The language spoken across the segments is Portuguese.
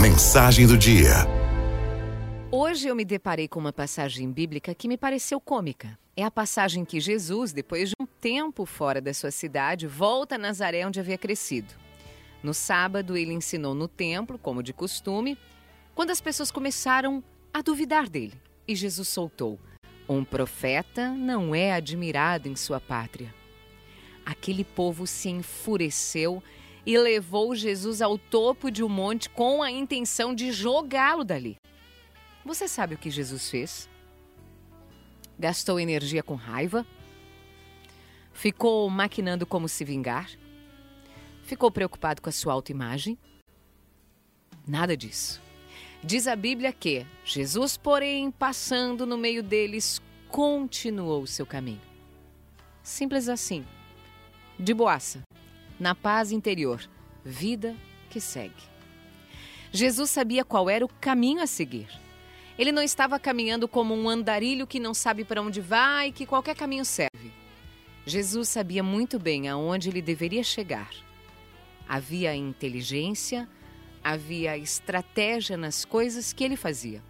Mensagem do dia. Hoje eu me deparei com uma passagem bíblica que me pareceu cômica. É a passagem que Jesus, depois de um tempo fora da sua cidade, volta a Nazaré onde havia crescido. No sábado, ele ensinou no templo, como de costume, quando as pessoas começaram a duvidar dele. E Jesus soltou: Um profeta não é admirado em sua pátria. Aquele povo se enfureceu e levou Jesus ao topo de um monte com a intenção de jogá-lo dali. Você sabe o que Jesus fez? Gastou energia com raiva? Ficou maquinando como se vingar? Ficou preocupado com a sua autoimagem? Nada disso. Diz a Bíblia que Jesus, porém, passando no meio deles, continuou o seu caminho. Simples assim. De boaça na paz interior, vida que segue. Jesus sabia qual era o caminho a seguir. Ele não estava caminhando como um andarilho que não sabe para onde vai e que qualquer caminho serve. Jesus sabia muito bem aonde ele deveria chegar. Havia inteligência, havia estratégia nas coisas que ele fazia.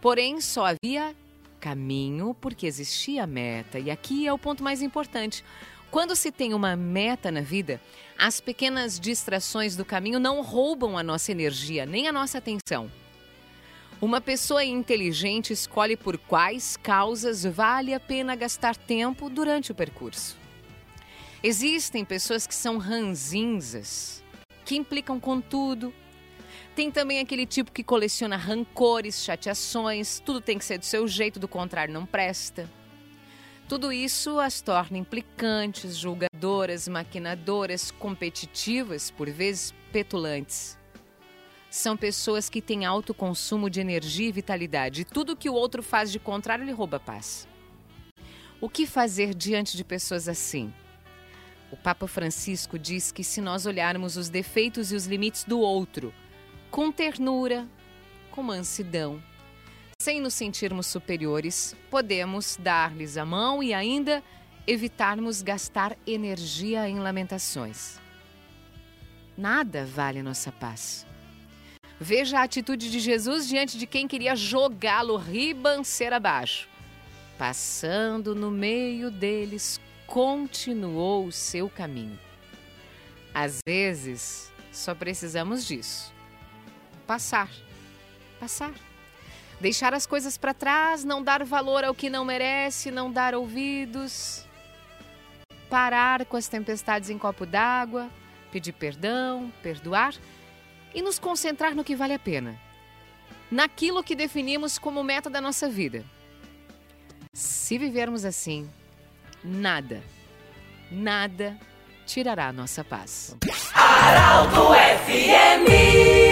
Porém, só havia caminho porque existia meta, e aqui é o ponto mais importante. Quando se tem uma meta na vida, as pequenas distrações do caminho não roubam a nossa energia, nem a nossa atenção. Uma pessoa inteligente escolhe por quais causas vale a pena gastar tempo durante o percurso. Existem pessoas que são ranzinzas, que implicam com tudo. Tem também aquele tipo que coleciona rancores, chateações, tudo tem que ser do seu jeito, do contrário não presta. Tudo isso as torna implicantes, julgadoras, maquinadoras, competitivas, por vezes petulantes. São pessoas que têm alto consumo de energia e vitalidade. E tudo que o outro faz de contrário lhe rouba paz. O que fazer diante de pessoas assim? O Papa Francisco diz que se nós olharmos os defeitos e os limites do outro com ternura, com mansidão, sem nos sentirmos superiores, podemos dar-lhes a mão e ainda evitarmos gastar energia em lamentações. Nada vale nossa paz. Veja a atitude de Jesus diante de quem queria jogá-lo ribanceira abaixo. Passando no meio deles, continuou o seu caminho. Às vezes, só precisamos disso. Passar. Passar. Deixar as coisas para trás, não dar valor ao que não merece, não dar ouvidos. Parar com as tempestades em copo d'água, pedir perdão, perdoar e nos concentrar no que vale a pena. Naquilo que definimos como meta da nossa vida. Se vivermos assim, nada, nada tirará a nossa paz. Araldo FMI